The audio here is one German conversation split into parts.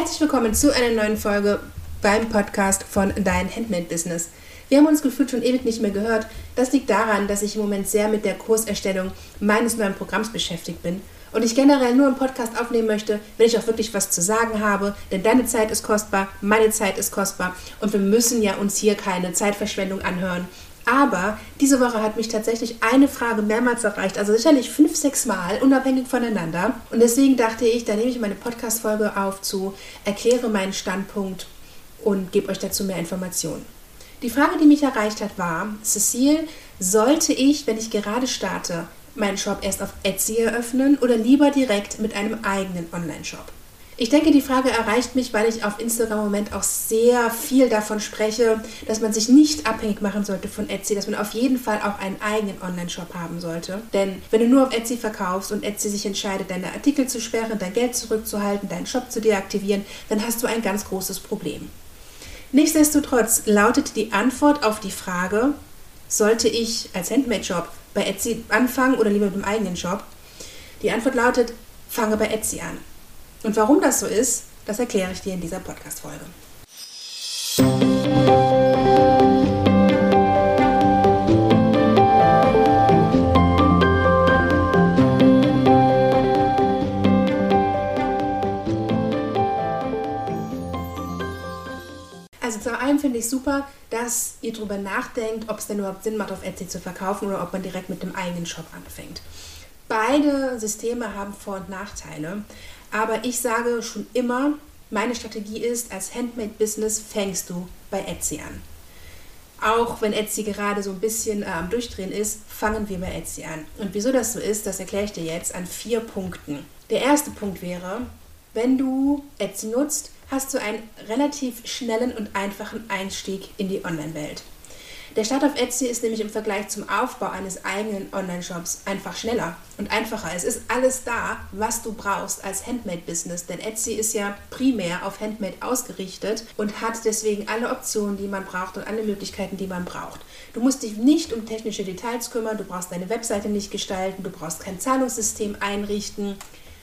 Herzlich willkommen zu einer neuen Folge beim Podcast von Dein Handmade Business. Wir haben uns gefühlt schon ewig nicht mehr gehört. Das liegt daran, dass ich im Moment sehr mit der Kurserstellung meines neuen Programms beschäftigt bin und ich generell nur einen Podcast aufnehmen möchte, wenn ich auch wirklich was zu sagen habe, denn deine Zeit ist kostbar, meine Zeit ist kostbar und wir müssen ja uns hier keine Zeitverschwendung anhören. Aber diese Woche hat mich tatsächlich eine Frage mehrmals erreicht, also sicherlich fünf, sechs Mal, unabhängig voneinander. Und deswegen dachte ich, da nehme ich meine Podcast-Folge auf zu, erkläre meinen Standpunkt und gebe euch dazu mehr Informationen. Die Frage, die mich erreicht hat, war, Cecile, sollte ich, wenn ich gerade starte, meinen Shop erst auf Etsy eröffnen oder lieber direkt mit einem eigenen Online-Shop? Ich denke, die Frage erreicht mich, weil ich auf Instagram im Moment auch sehr viel davon spreche, dass man sich nicht abhängig machen sollte von Etsy, dass man auf jeden Fall auch einen eigenen Online-Shop haben sollte. Denn wenn du nur auf Etsy verkaufst und Etsy sich entscheidet, deine Artikel zu sperren, dein Geld zurückzuhalten, deinen Shop zu deaktivieren, dann hast du ein ganz großes Problem. Nichtsdestotrotz lautet die Antwort auf die Frage, sollte ich als Handmade-Shop bei Etsy anfangen oder lieber mit dem eigenen Shop? Die Antwort lautet, fange bei Etsy an. Und warum das so ist, das erkläre ich dir in dieser Podcast-Folge. Also zum einen finde ich super, dass ihr darüber nachdenkt, ob es denn überhaupt Sinn macht, auf Etsy zu verkaufen oder ob man direkt mit dem eigenen Shop anfängt. Beide Systeme haben Vor- und Nachteile. Aber ich sage schon immer, meine Strategie ist, als Handmade-Business fängst du bei Etsy an. Auch wenn Etsy gerade so ein bisschen äh, am Durchdrehen ist, fangen wir bei Etsy an. Und wieso das so ist, das erkläre ich dir jetzt an vier Punkten. Der erste Punkt wäre, wenn du Etsy nutzt, hast du einen relativ schnellen und einfachen Einstieg in die Online-Welt. Der Start auf Etsy ist nämlich im Vergleich zum Aufbau eines eigenen Online-Shops einfach schneller und einfacher. Es ist alles da, was du brauchst als Handmade-Business, denn Etsy ist ja primär auf Handmade ausgerichtet und hat deswegen alle Optionen, die man braucht und alle Möglichkeiten, die man braucht. Du musst dich nicht um technische Details kümmern, du brauchst deine Webseite nicht gestalten, du brauchst kein Zahlungssystem einrichten.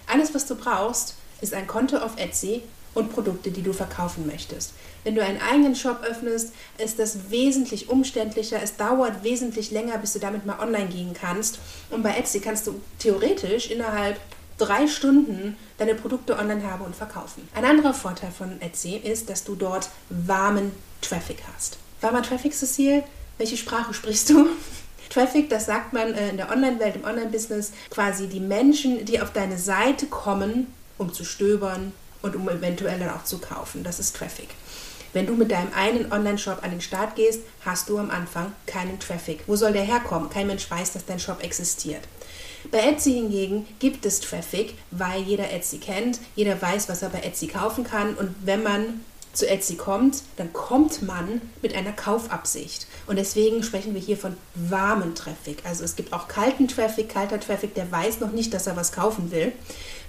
Alles, was du brauchst, ist ein Konto auf Etsy und Produkte, die du verkaufen möchtest. Wenn du einen eigenen Shop öffnest, ist das wesentlich umständlicher. Es dauert wesentlich länger, bis du damit mal online gehen kannst. Und bei Etsy kannst du theoretisch innerhalb drei Stunden deine Produkte online haben und verkaufen. Ein anderer Vorteil von Etsy ist, dass du dort warmen Traffic hast. Warmer Traffic, Cecile? Welche Sprache sprichst du? Traffic, das sagt man äh, in der Online-Welt, im Online-Business, quasi die Menschen, die auf deine Seite kommen, um zu stöbern, und um eventuell dann auch zu kaufen. Das ist Traffic. Wenn du mit deinem einen Online-Shop an den Start gehst, hast du am Anfang keinen Traffic. Wo soll der herkommen? Kein Mensch weiß, dass dein Shop existiert. Bei Etsy hingegen gibt es Traffic, weil jeder Etsy kennt, jeder weiß, was er bei Etsy kaufen kann und wenn man zu Etsy kommt, dann kommt man mit einer Kaufabsicht. Und deswegen sprechen wir hier von warmen Traffic. Also es gibt auch kalten Traffic, kalter Traffic, der weiß noch nicht, dass er was kaufen will.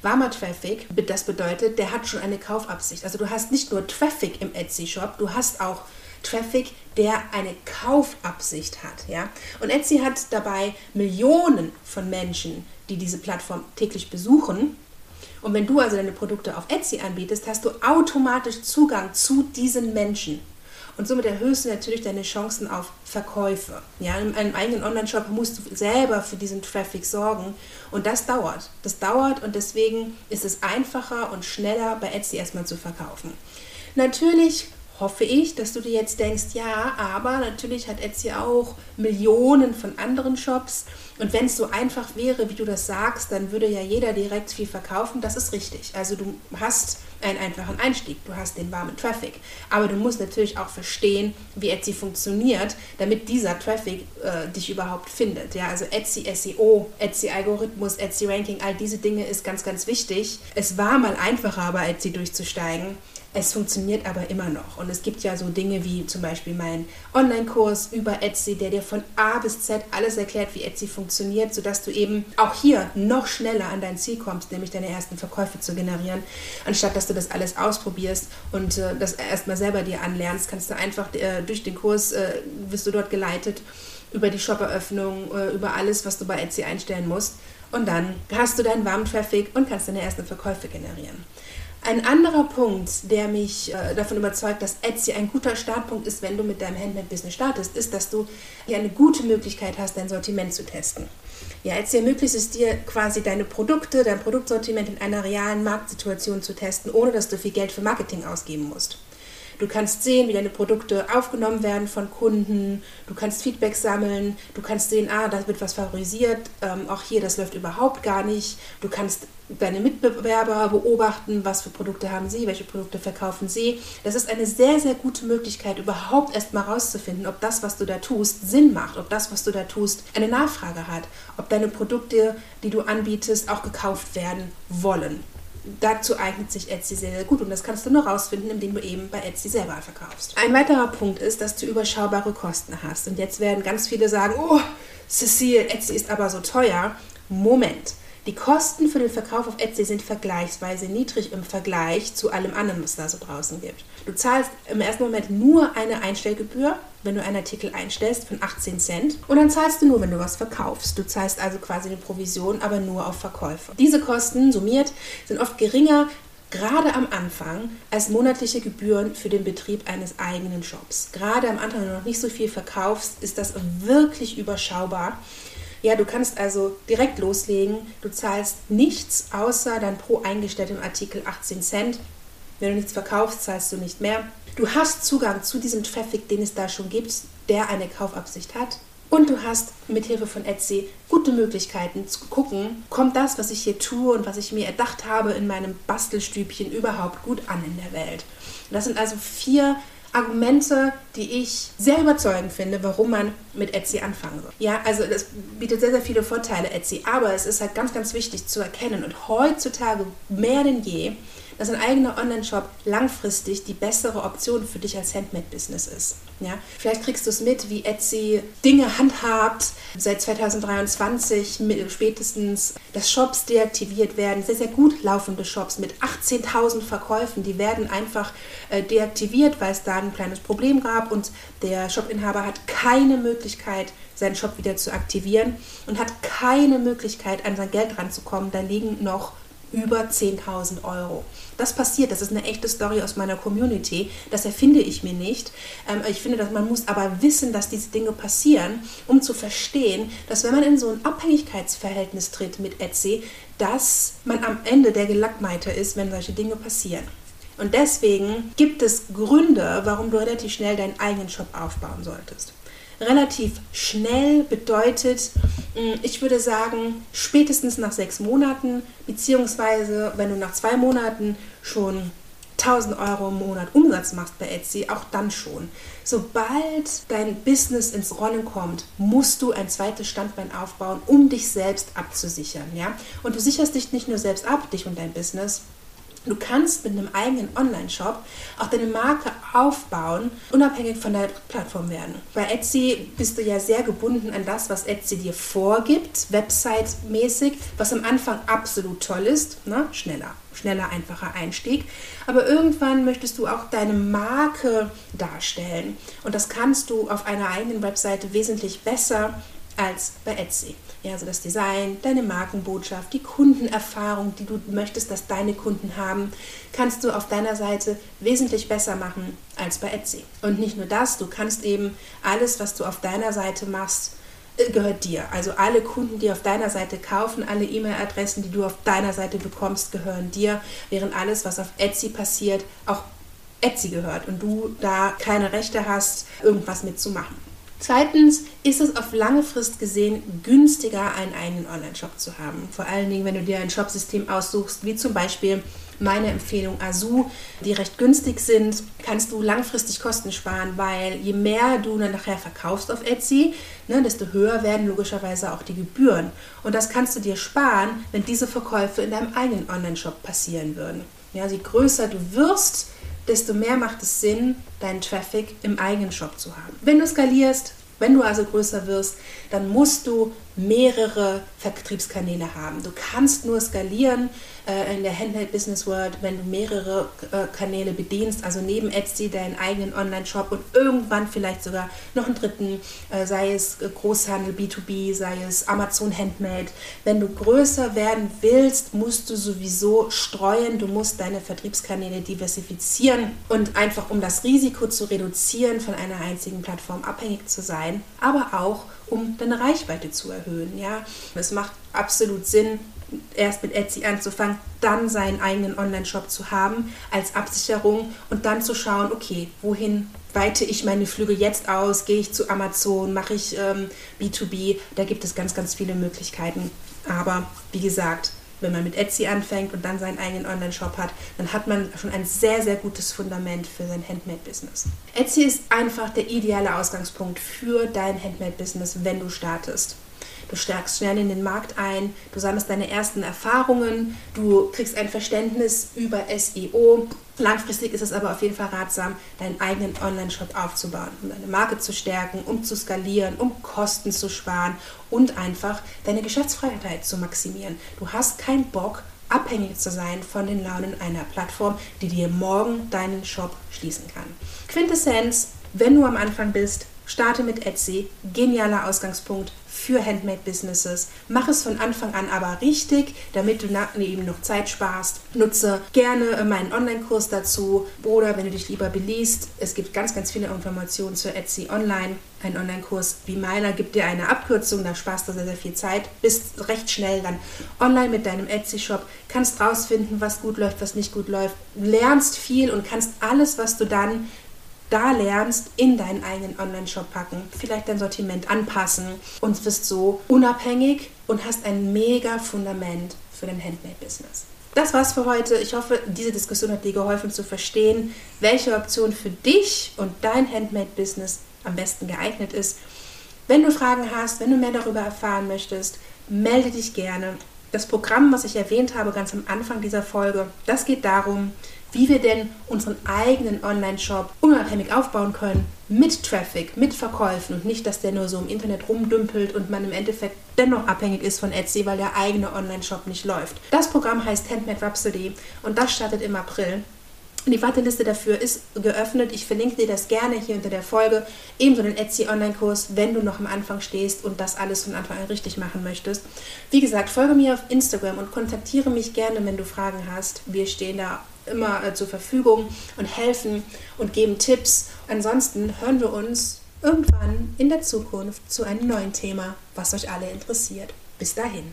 Warmer Traffic, das bedeutet, der hat schon eine Kaufabsicht. Also du hast nicht nur Traffic im Etsy-Shop, du hast auch Traffic, der eine Kaufabsicht hat. Ja? Und Etsy hat dabei Millionen von Menschen, die diese Plattform täglich besuchen und wenn du also deine Produkte auf Etsy anbietest, hast du automatisch Zugang zu diesen Menschen. Und somit erhöhst du natürlich deine Chancen auf Verkäufe. Ja, in einem eigenen Online-Shop musst du selber für diesen Traffic sorgen. Und das dauert. Das dauert und deswegen ist es einfacher und schneller bei Etsy erstmal zu verkaufen. Natürlich hoffe ich, dass du dir jetzt denkst, ja, aber natürlich hat Etsy auch Millionen von anderen Shops. Und wenn es so einfach wäre, wie du das sagst, dann würde ja jeder direkt viel verkaufen. Das ist richtig. Also du hast einen einfachen Einstieg, du hast den warmen Traffic. Aber du musst natürlich auch verstehen, wie Etsy funktioniert, damit dieser Traffic äh, dich überhaupt findet. Ja, also Etsy SEO, Etsy Algorithmus, Etsy Ranking, all diese Dinge ist ganz, ganz wichtig. Es war mal einfacher, bei Etsy durchzusteigen. Es funktioniert aber immer noch. Und es gibt ja so Dinge wie zum Beispiel meinen Online-Kurs über Etsy, der dir von A bis Z alles erklärt, wie Etsy funktioniert, sodass du eben auch hier noch schneller an dein Ziel kommst, nämlich deine ersten Verkäufe zu generieren. Anstatt dass du das alles ausprobierst und äh, das erstmal selber dir anlernst, kannst du einfach äh, durch den Kurs, äh, wirst du dort geleitet über die Shop-Eröffnung, äh, über alles, was du bei Etsy einstellen musst. Und dann hast du deinen warmen Traffic und kannst deine ersten Verkäufe generieren. Ein anderer Punkt, der mich äh, davon überzeugt, dass Etsy ein guter Startpunkt ist, wenn du mit deinem Handmade-Business startest, ist, dass du hier eine gute Möglichkeit hast, dein Sortiment zu testen. Ja, Etsy ermöglicht es dir quasi deine Produkte, dein Produktsortiment in einer realen Marktsituation zu testen, ohne dass du viel Geld für Marketing ausgeben musst. Du kannst sehen, wie deine Produkte aufgenommen werden von Kunden. Du kannst Feedback sammeln. Du kannst sehen, ah, da wird was favorisiert. Ähm, auch hier, das läuft überhaupt gar nicht. Du kannst deine Mitbewerber beobachten, was für Produkte haben sie, welche Produkte verkaufen sie. Das ist eine sehr, sehr gute Möglichkeit, überhaupt erst mal rauszufinden, ob das, was du da tust, Sinn macht, ob das, was du da tust, eine Nachfrage hat, ob deine Produkte, die du anbietest, auch gekauft werden wollen dazu eignet sich Etsy sehr, sehr gut und das kannst du nur rausfinden, indem du eben bei Etsy selber verkaufst. Ein weiterer Punkt ist, dass du überschaubare Kosten hast und jetzt werden ganz viele sagen, oh, Cecile, Etsy ist aber so teuer. Moment. Die Kosten für den Verkauf auf Etsy sind vergleichsweise niedrig im Vergleich zu allem anderen, was da so draußen gibt. Du zahlst im ersten Moment nur eine Einstellgebühr, wenn du einen Artikel einstellst, von 18 Cent. Und dann zahlst du nur, wenn du was verkaufst. Du zahlst also quasi eine Provision, aber nur auf Verkäufe. Diese Kosten summiert sind oft geringer gerade am Anfang als monatliche Gebühren für den Betrieb eines eigenen Shops. Gerade am Anfang, wenn du noch nicht so viel verkaufst, ist das wirklich überschaubar. Ja, du kannst also direkt loslegen. Du zahlst nichts außer dein pro eingestelltem Artikel 18 Cent. Wenn du nichts verkaufst, zahlst du nicht mehr. Du hast Zugang zu diesem Traffic, den es da schon gibt, der eine Kaufabsicht hat. Und du hast mit Hilfe von Etsy gute Möglichkeiten zu gucken, kommt das, was ich hier tue und was ich mir erdacht habe in meinem Bastelstübchen überhaupt gut an in der Welt. Das sind also vier Argumente, die ich sehr überzeugend finde, warum man mit Etsy anfangen soll. Ja, also das bietet sehr, sehr viele Vorteile, Etsy, aber es ist halt ganz, ganz wichtig zu erkennen und heutzutage mehr denn je, dass ein eigener Online-Shop langfristig die bessere Option für dich als Handmade-Business ist. Ja? Vielleicht kriegst du es mit, wie Etsy Dinge handhabt, seit 2023 spätestens, dass Shops deaktiviert werden, sehr, sehr gut laufende Shops mit 18.000 Verkäufen, die werden einfach äh, deaktiviert, weil es da ein kleines Problem gab und der Shopinhaber hat keine Möglichkeit, seinen Shop wieder zu aktivieren und hat keine Möglichkeit, an sein Geld ranzukommen. Da liegen noch über 10.000 Euro. Das passiert, das ist eine echte Story aus meiner Community. Das erfinde ich mir nicht. Ähm, ich finde, dass man muss aber wissen, dass diese Dinge passieren, um zu verstehen, dass wenn man in so ein Abhängigkeitsverhältnis tritt mit Etsy, dass man am Ende der Gelackmeiter ist, wenn solche Dinge passieren. Und deswegen gibt es Gründe, warum du relativ schnell deinen eigenen Shop aufbauen solltest relativ schnell bedeutet, mm, ich würde sagen, spätestens nach sechs Monaten, beziehungsweise wenn du nach zwei Monaten schon 1000 Euro im Monat Umsatz machst bei Etsy, auch dann schon. Sobald dein Business ins Rollen kommt, musst du ein zweites Standbein aufbauen, um dich selbst abzusichern. Ja? Und du sicherst dich nicht nur selbst ab, dich und dein Business, Du kannst mit einem eigenen Online-Shop auch deine Marke aufbauen, unabhängig von der Plattform werden. Bei Etsy bist du ja sehr gebunden an das, was Etsy dir vorgibt, Website-mäßig, was am Anfang absolut toll ist, ne? schneller, schneller, einfacher Einstieg. Aber irgendwann möchtest du auch deine Marke darstellen und das kannst du auf einer eigenen Webseite wesentlich besser als bei Etsy. Ja, also das Design, deine Markenbotschaft, die Kundenerfahrung, die du möchtest, dass deine Kunden haben, kannst du auf deiner Seite wesentlich besser machen als bei Etsy. Und nicht nur das, du kannst eben alles, was du auf deiner Seite machst, äh, gehört dir. Also alle Kunden, die auf deiner Seite kaufen, alle E-Mail-Adressen, die du auf deiner Seite bekommst, gehören dir, während alles, was auf Etsy passiert, auch Etsy gehört und du da keine Rechte hast, irgendwas mitzumachen. Zweitens ist es auf lange Frist gesehen günstiger, einen eigenen Online-Shop zu haben. Vor allen Dingen, wenn du dir ein Shopsystem aussuchst, wie zum Beispiel meine Empfehlung Azu, die recht günstig sind, kannst du langfristig Kosten sparen, weil je mehr du dann nachher verkaufst auf Etsy, ne, desto höher werden logischerweise auch die Gebühren. Und das kannst du dir sparen, wenn diese Verkäufe in deinem eigenen Online-Shop passieren würden. Ja, je größer du wirst, desto mehr macht es Sinn, deinen Traffic im eigenen Shop zu haben. Wenn du skalierst, wenn du also größer wirst, dann musst du mehrere Vertriebskanäle haben. Du kannst nur skalieren äh, in der Handheld Business World, wenn du mehrere äh, Kanäle bedienst, also neben Etsy deinen eigenen Online-Shop und irgendwann vielleicht sogar noch einen dritten, äh, sei es Großhandel, B2B, sei es Amazon Handmade. Wenn du größer werden willst, musst du sowieso streuen, du musst deine Vertriebskanäle diversifizieren und einfach um das Risiko zu reduzieren, von einer einzigen Plattform abhängig zu sein, aber auch um deine Reichweite zu erhöhen. Ja? Es macht absolut Sinn, erst mit Etsy anzufangen, dann seinen eigenen Online-Shop zu haben als Absicherung und dann zu schauen, okay, wohin weite ich meine Flüge jetzt aus? Gehe ich zu Amazon? Mache ich ähm, B2B? Da gibt es ganz, ganz viele Möglichkeiten. Aber wie gesagt, wenn man mit Etsy anfängt und dann seinen eigenen Online-Shop hat, dann hat man schon ein sehr, sehr gutes Fundament für sein Handmade-Business. Etsy ist einfach der ideale Ausgangspunkt für dein Handmade-Business, wenn du startest. Du stärkst schnell in den Markt ein, du sammelst deine ersten Erfahrungen, du kriegst ein Verständnis über SEO. Langfristig ist es aber auf jeden Fall ratsam, deinen eigenen Online-Shop aufzubauen, um deine Marke zu stärken, um zu skalieren, um Kosten zu sparen und einfach deine Geschäftsfreiheit zu maximieren. Du hast keinen Bock, abhängig zu sein von den Launen einer Plattform, die dir morgen deinen Shop schließen kann. Quintessenz, wenn du am Anfang bist, starte mit Etsy, genialer Ausgangspunkt für Handmade-Businesses. Mach es von Anfang an aber richtig, damit du eben noch Zeit sparst. Nutze gerne meinen Online-Kurs dazu oder wenn du dich lieber beliest, es gibt ganz, ganz viele Informationen zur Etsy Online. Ein Online-Kurs wie meiner gibt dir eine Abkürzung, da sparst du sehr, sehr viel Zeit, bist recht schnell dann online mit deinem Etsy-Shop, kannst rausfinden, was gut läuft, was nicht gut läuft, lernst viel und kannst alles, was du dann da lernst, in deinen eigenen Online-Shop packen, vielleicht dein Sortiment anpassen und wirst so unabhängig und hast ein mega Fundament für dein Handmade-Business. Das war's für heute. Ich hoffe, diese Diskussion hat dir geholfen zu verstehen, welche Option für dich und dein Handmade-Business am besten geeignet ist. Wenn du Fragen hast, wenn du mehr darüber erfahren möchtest, melde dich gerne. Das Programm, was ich erwähnt habe ganz am Anfang dieser Folge, das geht darum, wie wir denn unseren eigenen Online-Shop unabhängig aufbauen können mit Traffic, mit Verkäufen und nicht, dass der nur so im Internet rumdümpelt und man im Endeffekt dennoch abhängig ist von Etsy, weil der eigene Online-Shop nicht läuft. Das Programm heißt Handmade Rhapsody und das startet im April. Die Warteliste dafür ist geöffnet. Ich verlinke dir das gerne hier unter der Folge. Ebenso den Etsy Online-Kurs, wenn du noch am Anfang stehst und das alles von Anfang an richtig machen möchtest. Wie gesagt, folge mir auf Instagram und kontaktiere mich gerne, wenn du Fragen hast. Wir stehen da immer äh, zur Verfügung und helfen und geben Tipps. Ansonsten hören wir uns irgendwann in der Zukunft zu einem neuen Thema, was euch alle interessiert. Bis dahin.